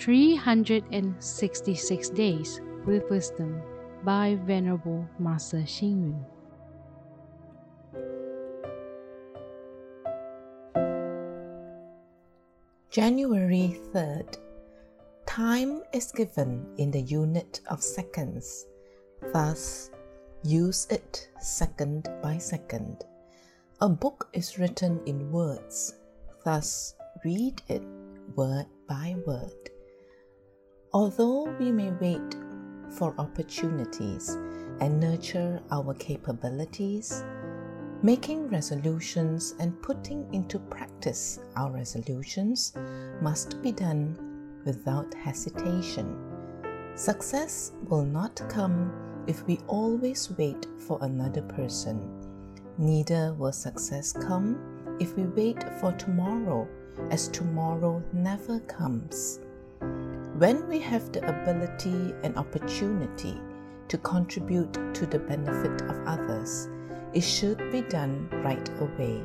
366 Days with Wisdom by Venerable Master Xing Yun. January 3rd. Time is given in the unit of seconds. Thus, use it second by second. A book is written in words. Thus, read it word by word. Although we may wait for opportunities and nurture our capabilities, making resolutions and putting into practice our resolutions must be done without hesitation. Success will not come if we always wait for another person. Neither will success come if we wait for tomorrow, as tomorrow never comes. When we have the ability and opportunity to contribute to the benefit of others, it should be done right away.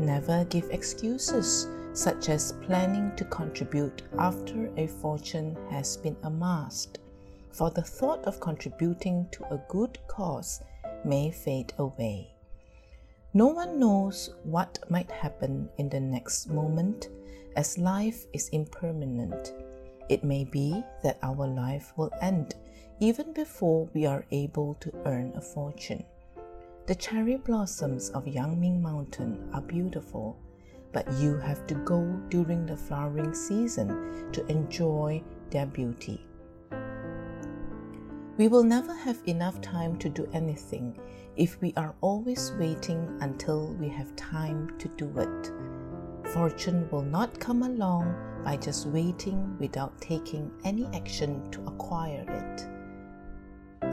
Never give excuses such as planning to contribute after a fortune has been amassed, for the thought of contributing to a good cause may fade away. No one knows what might happen in the next moment, as life is impermanent. It may be that our life will end even before we are able to earn a fortune. The cherry blossoms of Yangming Mountain are beautiful, but you have to go during the flowering season to enjoy their beauty. We will never have enough time to do anything if we are always waiting until we have time to do it. Fortune will not come along by just waiting without taking any action to acquire it.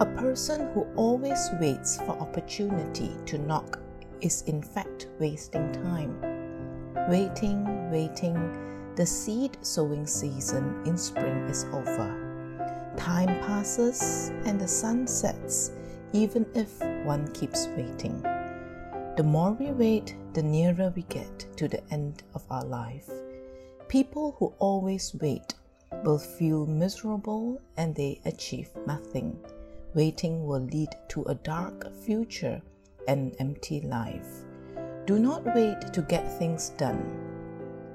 A person who always waits for opportunity to knock is in fact wasting time. Waiting, waiting, the seed sowing season in spring is over. Time passes and the sun sets, even if one keeps waiting. The more we wait, the nearer we get to the end of our life. People who always wait will feel miserable and they achieve nothing. Waiting will lead to a dark future and empty life. Do not wait to get things done.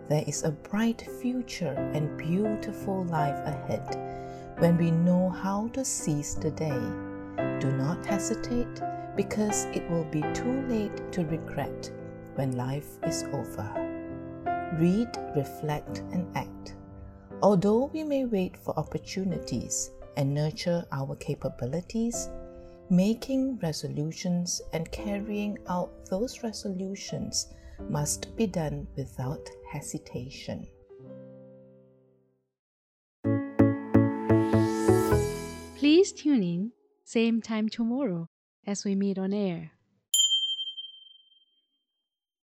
There is a bright future and beautiful life ahead when we know how to seize the day. Do not hesitate because it will be too late to regret when life is over. Read, reflect, and act. Although we may wait for opportunities and nurture our capabilities, making resolutions and carrying out those resolutions must be done without hesitation. Please tune in, same time tomorrow as we meet on air.